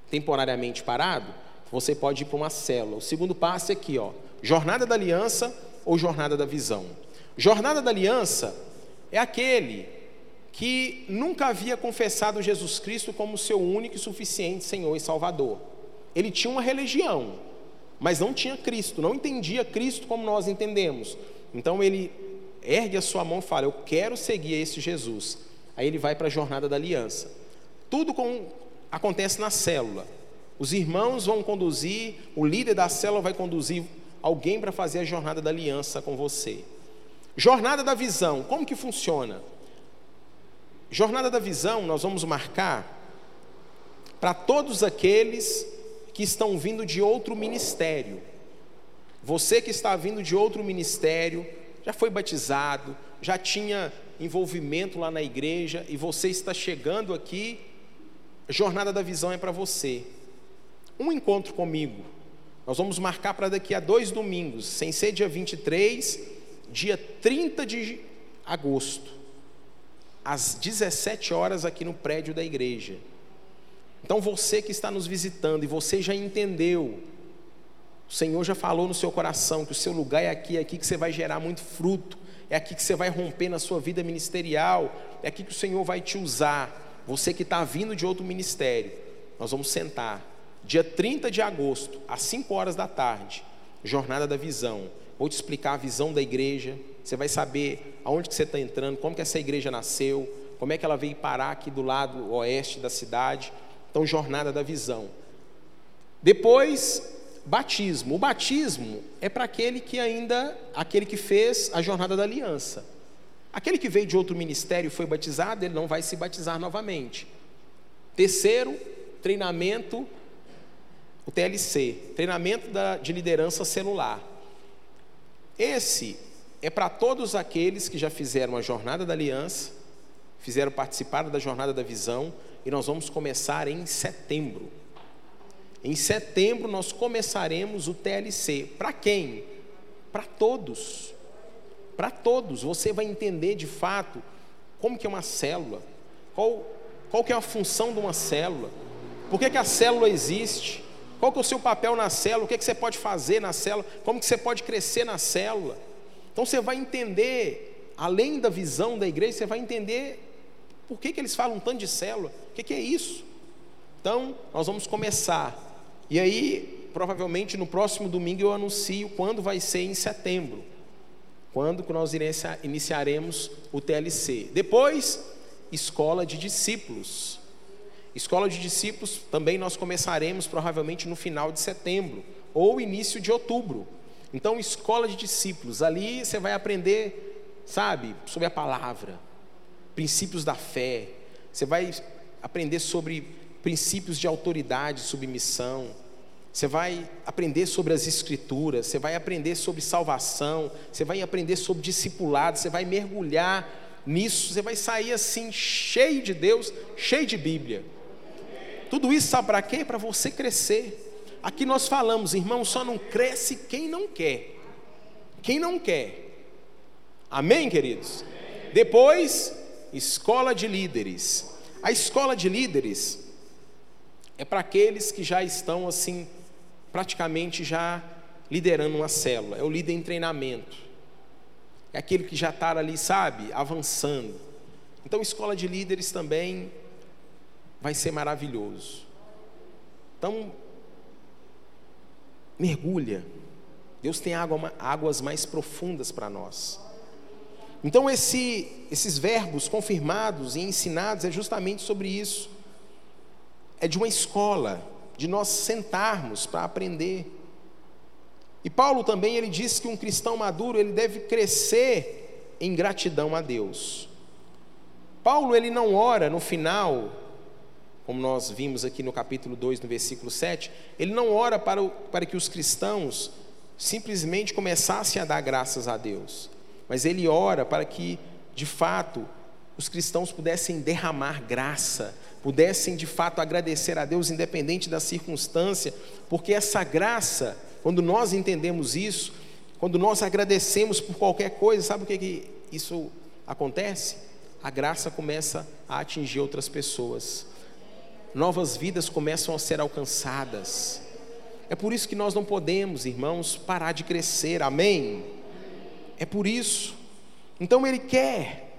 temporariamente parado, você pode ir para uma célula. O segundo passo é aqui, ó, jornada da aliança ou jornada da visão. Jornada da aliança é aquele que nunca havia confessado Jesus Cristo como seu único e suficiente Senhor e Salvador. Ele tinha uma religião, mas não tinha Cristo, não entendia Cristo como nós entendemos. Então ele ergue a sua mão e fala: Eu quero seguir esse Jesus. Aí ele vai para a jornada da aliança. Tudo com, acontece na célula. Os irmãos vão conduzir, o líder da célula vai conduzir alguém para fazer a jornada da aliança com você. Jornada da visão, como que funciona? Jornada da visão, nós vamos marcar para todos aqueles que estão vindo de outro ministério. Você que está vindo de outro ministério, já foi batizado, já tinha envolvimento lá na igreja e você está chegando aqui, a jornada da visão é para você. Um encontro comigo. Nós vamos marcar para daqui a dois domingos, sem ser dia 23, dia 30 de agosto às 17 horas aqui no prédio da igreja. Então você que está nos visitando e você já entendeu, o Senhor já falou no seu coração que o seu lugar é aqui, é aqui que você vai gerar muito fruto, é aqui que você vai romper na sua vida ministerial, é aqui que o Senhor vai te usar. Você que está vindo de outro ministério, nós vamos sentar, dia 30 de agosto, às 5 horas da tarde, Jornada da Visão. Vou te explicar a visão da igreja, você vai saber aonde que você está entrando, como que essa igreja nasceu, como é que ela veio parar aqui do lado oeste da cidade. Então, jornada da visão. Depois, batismo. O batismo é para aquele que ainda, aquele que fez a jornada da aliança. Aquele que veio de outro ministério e foi batizado, ele não vai se batizar novamente. Terceiro, treinamento, o TLC, treinamento da, de liderança celular. Esse é para todos aqueles que já fizeram a jornada da aliança, fizeram participar da jornada da visão, e nós vamos começar em setembro. Em setembro nós começaremos o TLC. Para quem? Para todos. Para todos. Você vai entender de fato como que é uma célula, qual, qual que é a função de uma célula, por que, que a célula existe, qual que é o seu papel na célula, o que, que você pode fazer na célula, como que você pode crescer na célula. Então você vai entender, além da visão da igreja, você vai entender por que, que eles falam tanto de célula, o que, que é isso. Então, nós vamos começar. E aí, provavelmente no próximo domingo eu anuncio quando vai ser em setembro. Quando nós iniciaremos o TLC. Depois, escola de discípulos. Escola de discípulos também nós começaremos provavelmente no final de setembro ou início de outubro. Então, escola de discípulos, ali você vai aprender, sabe, sobre a palavra, princípios da fé. Você vai aprender sobre princípios de autoridade, submissão. Você vai aprender sobre as escrituras, você vai aprender sobre salvação, você vai aprender sobre discipulado, você vai mergulhar nisso, você vai sair assim cheio de Deus, cheio de Bíblia. Tudo isso sabe para quê? Para você crescer. Aqui nós falamos, irmão, só não cresce quem não quer. Quem não quer. Amém, queridos? Depois, escola de líderes. A escola de líderes é para aqueles que já estão assim, praticamente já liderando uma célula. É o líder em treinamento. É aquele que já está ali, sabe, avançando. Então, escola de líderes também vai ser maravilhoso. Então, mergulha. Deus tem água, águas mais profundas para nós. Então, esse, esses verbos confirmados e ensinados é justamente sobre isso. É de uma escola, de nós sentarmos para aprender. E Paulo também ele diz que um cristão maduro ele deve crescer em gratidão a Deus. Paulo ele não ora no final como nós vimos aqui no capítulo 2, no versículo 7, ele não ora para, o, para que os cristãos simplesmente começassem a dar graças a Deus, mas ele ora para que, de fato, os cristãos pudessem derramar graça, pudessem de fato agradecer a Deus, independente da circunstância, porque essa graça, quando nós entendemos isso, quando nós agradecemos por qualquer coisa, sabe o que, que isso acontece? A graça começa a atingir outras pessoas novas vidas começam a ser alcançadas. É por isso que nós não podemos, irmãos, parar de crescer, amém? É por isso. Então Ele quer,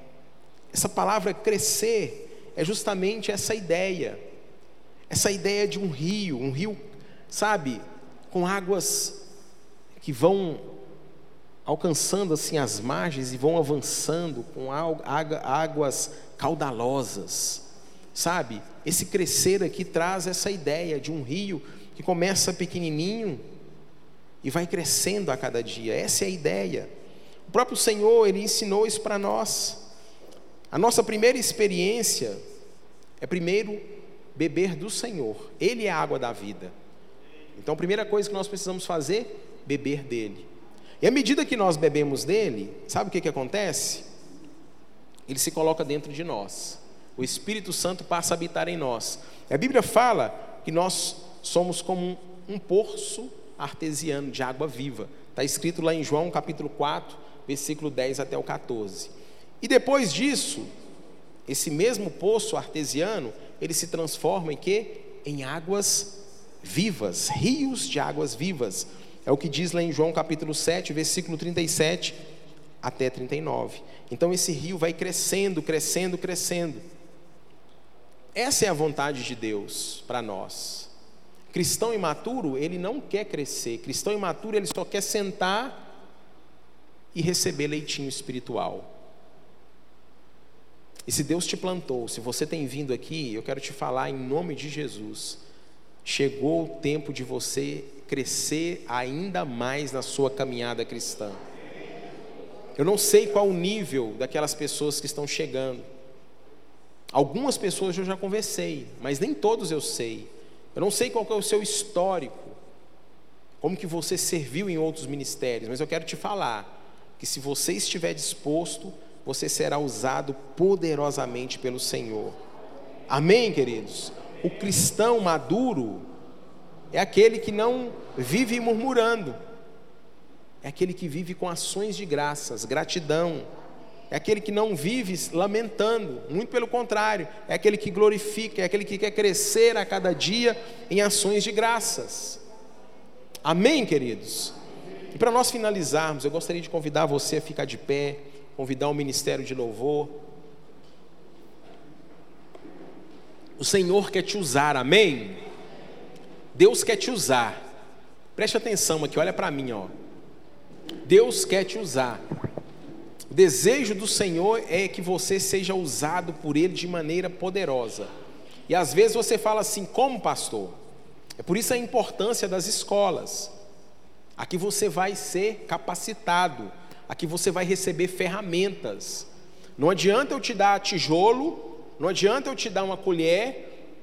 essa palavra crescer, é justamente essa ideia, essa ideia de um rio, um rio, sabe, com águas que vão alcançando assim as margens e vão avançando com águas caudalosas, sabe? esse crescer aqui traz essa ideia de um rio que começa pequenininho e vai crescendo a cada dia. Essa é a ideia. O próprio Senhor, ele ensinou isso para nós. A nossa primeira experiência é primeiro beber do Senhor. Ele é a água da vida. Então, a primeira coisa que nós precisamos fazer, beber dele. E à medida que nós bebemos dele, sabe o que, que acontece? Ele se coloca dentro de nós o Espírito Santo passa a habitar em nós. A Bíblia fala que nós somos como um, um poço artesiano de água viva. Está escrito lá em João capítulo 4, versículo 10 até o 14. E depois disso, esse mesmo poço artesiano, ele se transforma em quê? Em águas vivas, rios de águas vivas. É o que diz lá em João capítulo 7, versículo 37 até 39. Então esse rio vai crescendo, crescendo, crescendo. Essa é a vontade de Deus para nós. Cristão imaturo, ele não quer crescer. Cristão imaturo, ele só quer sentar e receber leitinho espiritual. E se Deus te plantou, se você tem vindo aqui, eu quero te falar em nome de Jesus. Chegou o tempo de você crescer ainda mais na sua caminhada cristã. Eu não sei qual o nível daquelas pessoas que estão chegando. Algumas pessoas eu já conversei, mas nem todos eu sei. Eu não sei qual é o seu histórico, como que você serviu em outros ministérios, mas eu quero te falar que se você estiver disposto, você será usado poderosamente pelo Senhor. Amém, queridos? O cristão maduro, é aquele que não vive murmurando, é aquele que vive com ações de graças, gratidão, é aquele que não vive lamentando, muito pelo contrário, é aquele que glorifica, é aquele que quer crescer a cada dia em ações de graças. Amém, queridos? E para nós finalizarmos, eu gostaria de convidar você a ficar de pé, convidar o ministério de louvor. O Senhor quer te usar, amém? Deus quer te usar. Preste atenção aqui, olha para mim, ó. Deus quer te usar. O desejo do Senhor é que você seja usado por Ele de maneira poderosa. E às vezes você fala assim, como pastor? É por isso a importância das escolas. Aqui você vai ser capacitado, aqui você vai receber ferramentas. Não adianta eu te dar tijolo, não adianta eu te dar uma colher,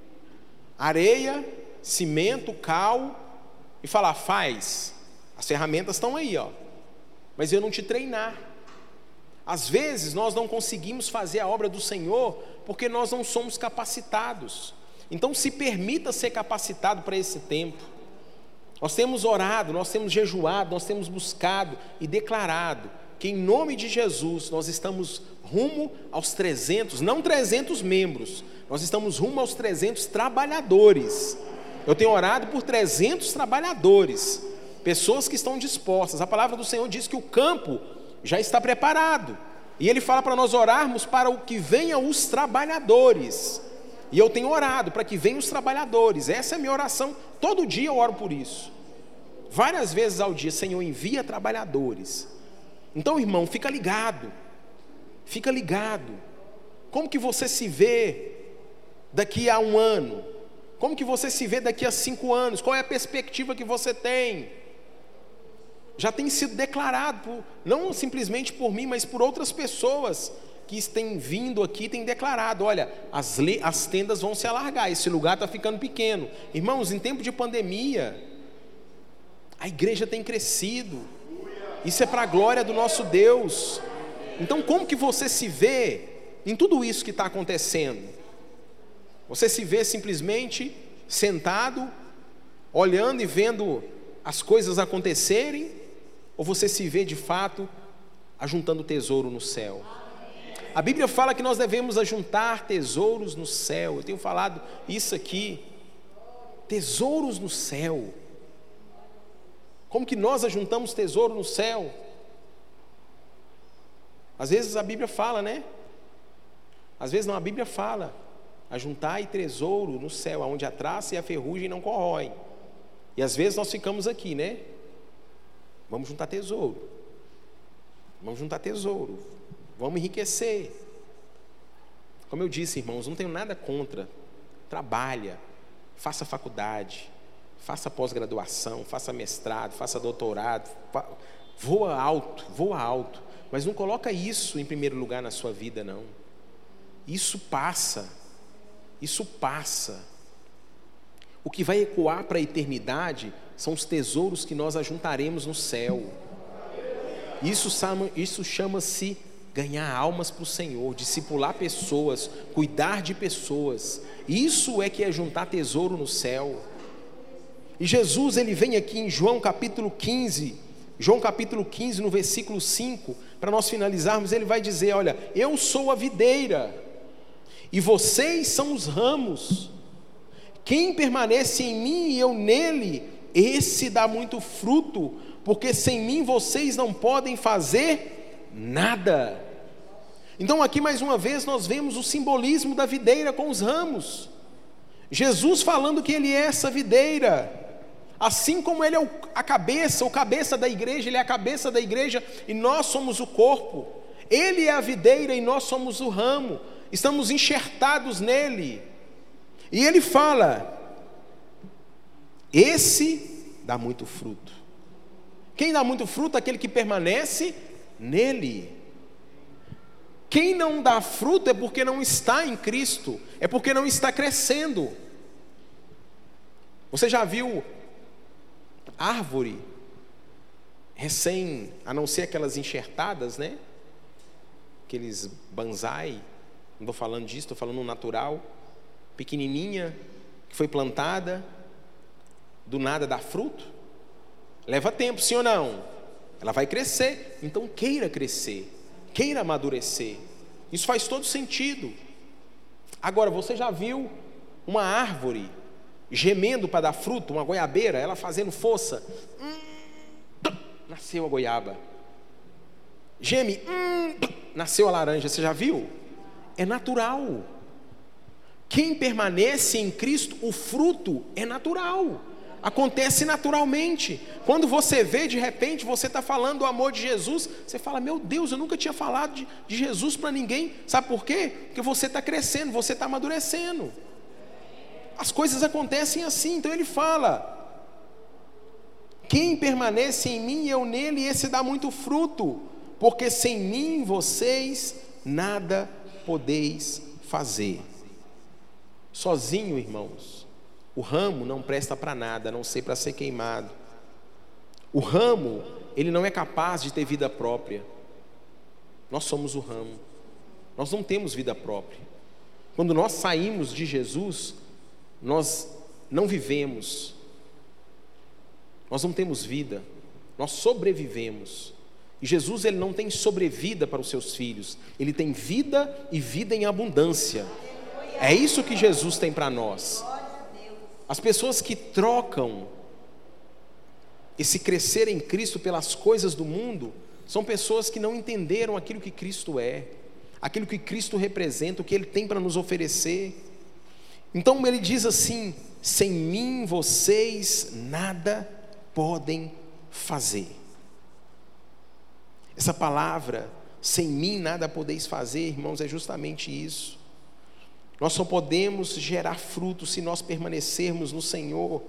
areia, cimento, cal e falar, faz. As ferramentas estão aí, ó. Mas eu não te treinar. Às vezes nós não conseguimos fazer a obra do Senhor porque nós não somos capacitados. Então se permita ser capacitado para esse tempo. Nós temos orado, nós temos jejuado, nós temos buscado e declarado que em nome de Jesus nós estamos rumo aos 300, não 300 membros, nós estamos rumo aos 300 trabalhadores. Eu tenho orado por 300 trabalhadores, pessoas que estão dispostas. A palavra do Senhor diz que o campo já está preparado. E ele fala para nós orarmos para o que venha os trabalhadores. E eu tenho orado para que venham os trabalhadores. Essa é a minha oração. Todo dia eu oro por isso. Várias vezes ao dia, Senhor, envia trabalhadores. Então, irmão, fica ligado. Fica ligado. Como que você se vê daqui a um ano? Como que você se vê daqui a cinco anos? Qual é a perspectiva que você tem? Já tem sido declarado, por, não simplesmente por mim, mas por outras pessoas que têm vindo aqui têm declarado: olha, as, as tendas vão se alargar, esse lugar está ficando pequeno. Irmãos, em tempo de pandemia, a igreja tem crescido, isso é para a glória do nosso Deus. Então, como que você se vê em tudo isso que está acontecendo? Você se vê simplesmente sentado, olhando e vendo as coisas acontecerem? Ou você se vê de fato ajuntando tesouro no céu? A Bíblia fala que nós devemos ajuntar tesouros no céu. Eu tenho falado isso aqui. Tesouros no céu. Como que nós ajuntamos tesouro no céu? Às vezes a Bíblia fala, né? Às vezes não, a Bíblia fala: ajuntai tesouro no céu, onde a traça e a ferrugem não corroem. E às vezes nós ficamos aqui, né? Vamos juntar tesouro. Vamos juntar tesouro. Vamos enriquecer. Como eu disse, irmãos, não tenho nada contra. Trabalha, faça faculdade, faça pós-graduação, faça mestrado, faça doutorado, voa alto, voa alto, mas não coloca isso em primeiro lugar na sua vida, não. Isso passa, isso passa. O que vai ecoar para a eternidade são os tesouros que nós ajuntaremos no céu. Isso, isso chama-se ganhar almas para o Senhor, discipular pessoas, cuidar de pessoas. Isso é que é juntar tesouro no céu. E Jesus, ele vem aqui em João capítulo 15, João capítulo 15, no versículo 5, para nós finalizarmos, ele vai dizer: Olha, eu sou a videira, e vocês são os ramos. Quem permanece em mim e eu nele, esse dá muito fruto, porque sem mim vocês não podem fazer nada. Então, aqui mais uma vez, nós vemos o simbolismo da videira com os ramos. Jesus falando que Ele é essa videira, assim como Ele é a cabeça, o cabeça da igreja, Ele é a cabeça da igreja e nós somos o corpo. Ele é a videira e nós somos o ramo, estamos enxertados nele. E Ele fala: esse dá muito fruto. Quem dá muito fruto? Aquele que permanece nele. Quem não dá fruto é porque não está em Cristo, é porque não está crescendo. Você já viu árvore recém, a não ser aquelas enxertadas, né? Aqueles banzai, não estou falando disso, estou falando natural, pequenininha, que foi plantada, do nada dá fruto? Leva tempo, sim ou não? Ela vai crescer, então queira crescer, queira amadurecer. Isso faz todo sentido. Agora, você já viu uma árvore gemendo para dar fruto, uma goiabeira, ela fazendo força? Hum, nasceu a goiaba. Geme, hum, nasceu a laranja. Você já viu? É natural. Quem permanece em Cristo, o fruto é natural acontece naturalmente. Quando você vê, de repente, você está falando do amor de Jesus, você fala: Meu Deus, eu nunca tinha falado de, de Jesus para ninguém. Sabe por quê? Porque você está crescendo, você está amadurecendo. As coisas acontecem assim. Então ele fala: Quem permanece em mim e eu nele, esse dá muito fruto, porque sem mim vocês nada podeis fazer. Sozinho, irmãos o ramo não presta para nada, a não ser para ser queimado. O ramo, ele não é capaz de ter vida própria. Nós somos o ramo. Nós não temos vida própria. Quando nós saímos de Jesus, nós não vivemos. Nós não temos vida. Nós sobrevivemos. E Jesus ele não tem sobrevida para os seus filhos. Ele tem vida e vida em abundância. É isso que Jesus tem para nós. As pessoas que trocam esse crescer em Cristo pelas coisas do mundo são pessoas que não entenderam aquilo que Cristo é, aquilo que Cristo representa, o que Ele tem para nos oferecer. Então ele diz assim: sem mim vocês nada podem fazer. Essa palavra, sem mim nada podeis fazer, irmãos, é justamente isso. Nós só podemos gerar fruto se nós permanecermos no Senhor.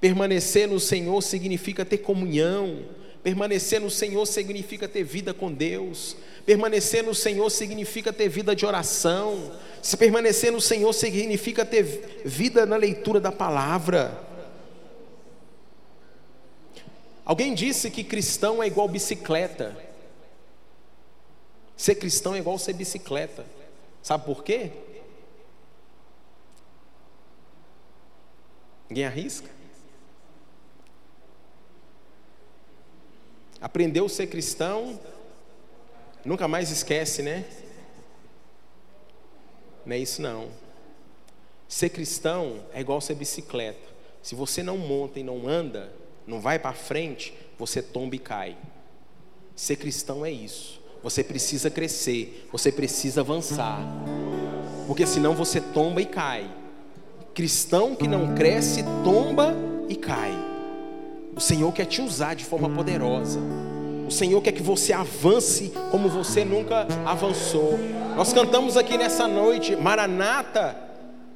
Permanecer no Senhor significa ter comunhão. Permanecer no Senhor significa ter vida com Deus. Permanecer no Senhor significa ter vida de oração. Se permanecer no Senhor significa ter vida na leitura da palavra. Alguém disse que cristão é igual bicicleta. Ser cristão é igual ser bicicleta. Sabe por quê? Ninguém arrisca? Aprendeu a ser cristão, nunca mais esquece, né? Não é isso não. Ser cristão é igual ser bicicleta. Se você não monta e não anda, não vai para frente, você tomba e cai. Ser cristão é isso. Você precisa crescer, você precisa avançar. Porque senão você tomba e cai. Cristão que não cresce, tomba e cai. O Senhor quer te usar de forma poderosa. O Senhor quer que você avance como você nunca avançou. Nós cantamos aqui nessa noite, Maranata,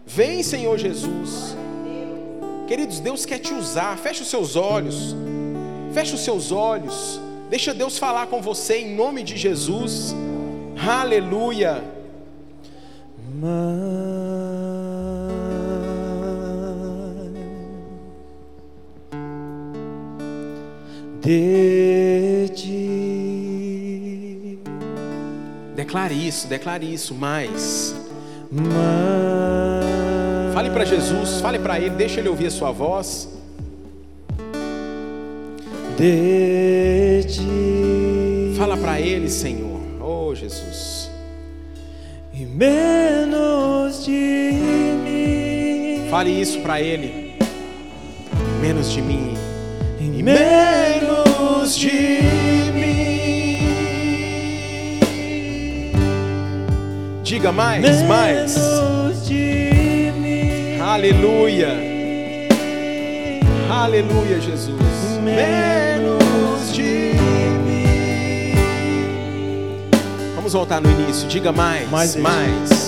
vem Senhor Jesus. Queridos, Deus quer te usar. Feche os seus olhos. Feche os seus olhos. Deixa Deus falar com você em nome de Jesus. Aleluia. De ti. Declare isso, declare isso mais. Fale para Jesus, fale para Ele, deixa Ele ouvir a sua voz. De ti. Fala para Ele, Senhor. Oh, Jesus. E menos de mim. Fale isso para Ele. Menos de mim. E menos de mim. Diga mais, menos mais. Aleluia. Aleluia, Jesus. Menos de mim. Vamos voltar no início. Diga mais, mais. mais.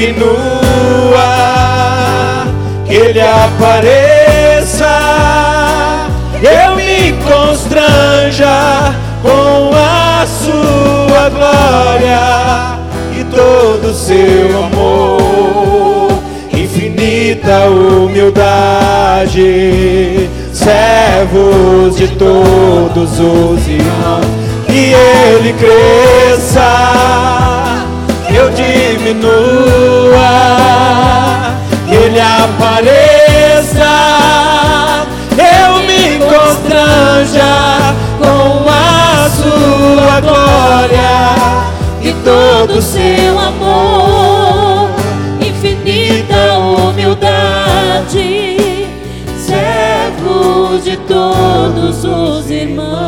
Diminua, que Ele apareça, eu me constranja com a Sua glória e todo o Seu amor, infinita humildade, servos de todos os irmãos, que Ele cresça diminua, que Ele apareça, eu me constranja com a Sua glória e todo o seu amor, infinita humildade, servo de todos os irmãos.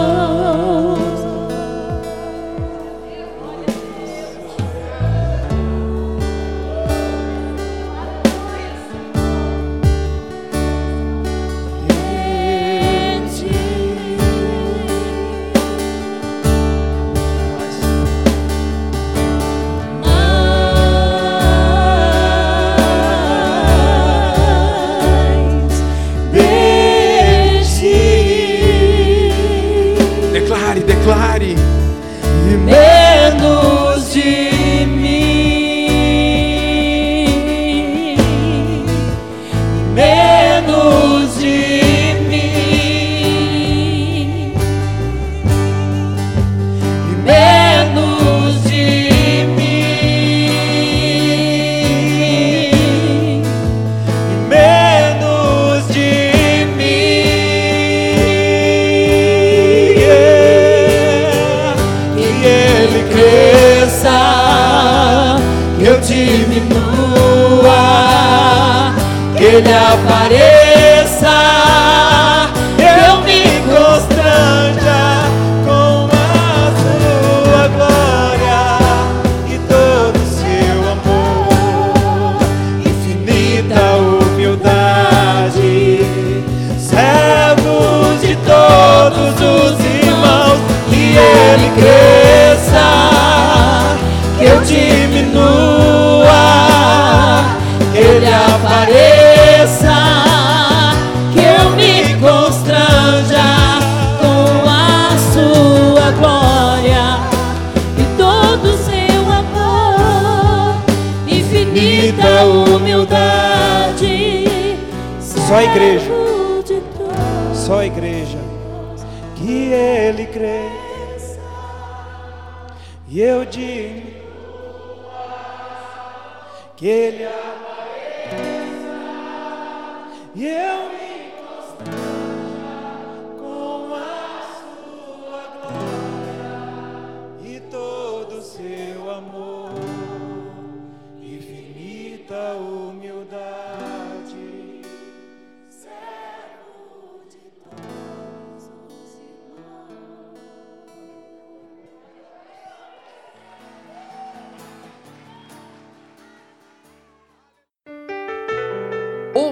Igreja.